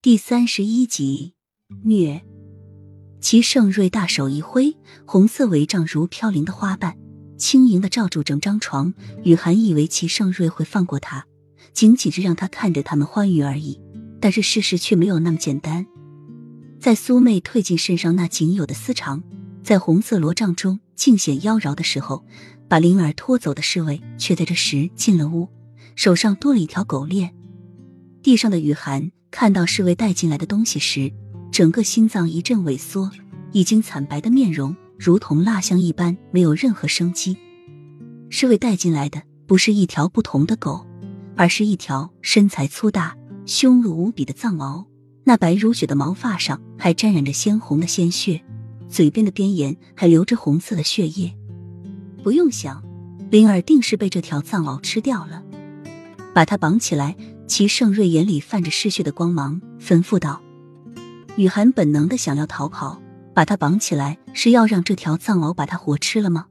第三十一集，虐。齐盛瑞大手一挥，红色帷帐如飘零的花瓣，轻盈的罩住整张床。雨涵以为齐盛瑞会放过他，仅仅是让他看着他们欢愉而已。但是事实却没有那么简单。在苏妹褪尽身上那仅有的丝长，在红色罗帐中尽显妖娆的时候，把灵儿拖走的侍卫却在这时进了屋，手上多了一条狗链。地上的雨涵。看到侍卫带进来的东西时，整个心脏一阵萎缩，已经惨白的面容如同蜡像一般，没有任何生机。侍卫带进来的不是一条不同的狗，而是一条身材粗大、凶恶无比的藏獒。那白如雪的毛发上还沾染着鲜红的鲜血，嘴边的边沿还流着红色的血液。不用想，灵儿定是被这条藏獒吃掉了。把它绑起来。齐盛瑞眼里泛着嗜血的光芒，吩咐道：“雨涵本能的想要逃跑，把他绑起来是要让这条藏獒把他活吃了吗？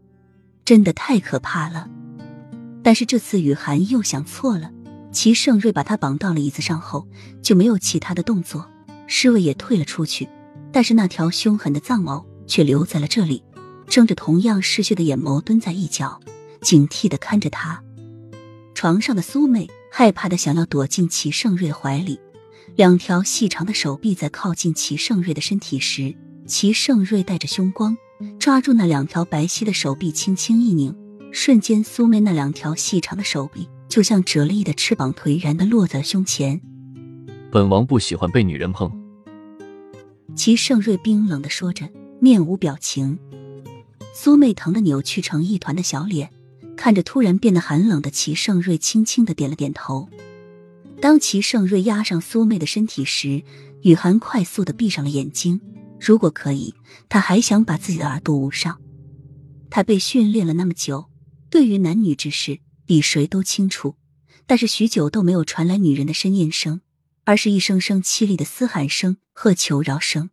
真的太可怕了。但是这次雨涵又想错了。齐盛瑞把他绑到了椅子上后，就没有其他的动作，侍卫也退了出去，但是那条凶狠的藏獒却留在了这里，睁着同样嗜血的眼眸蹲在一角，警惕的看着他。床上的苏妹。害怕的想要躲进齐盛瑞怀里，两条细长的手臂在靠近齐盛瑞的身体时，齐盛瑞带着凶光抓住那两条白皙的手臂，轻轻一拧，瞬间苏妹那两条细长的手臂就像折了翼的翅膀，颓然的落在了胸前。本王不喜欢被女人碰。齐盛瑞冰冷的说着，面无表情。苏妹疼的扭曲成一团的小脸。看着突然变得寒冷的齐盛瑞，轻轻的点了点头。当齐盛瑞压上苏妹的身体时，雨涵快速的闭上了眼睛。如果可以，他还想把自己的耳朵捂上。他被训练了那么久，对于男女之事比谁都清楚。但是许久都没有传来女人的呻吟声，而是一声声凄厉的嘶喊声和求饶声。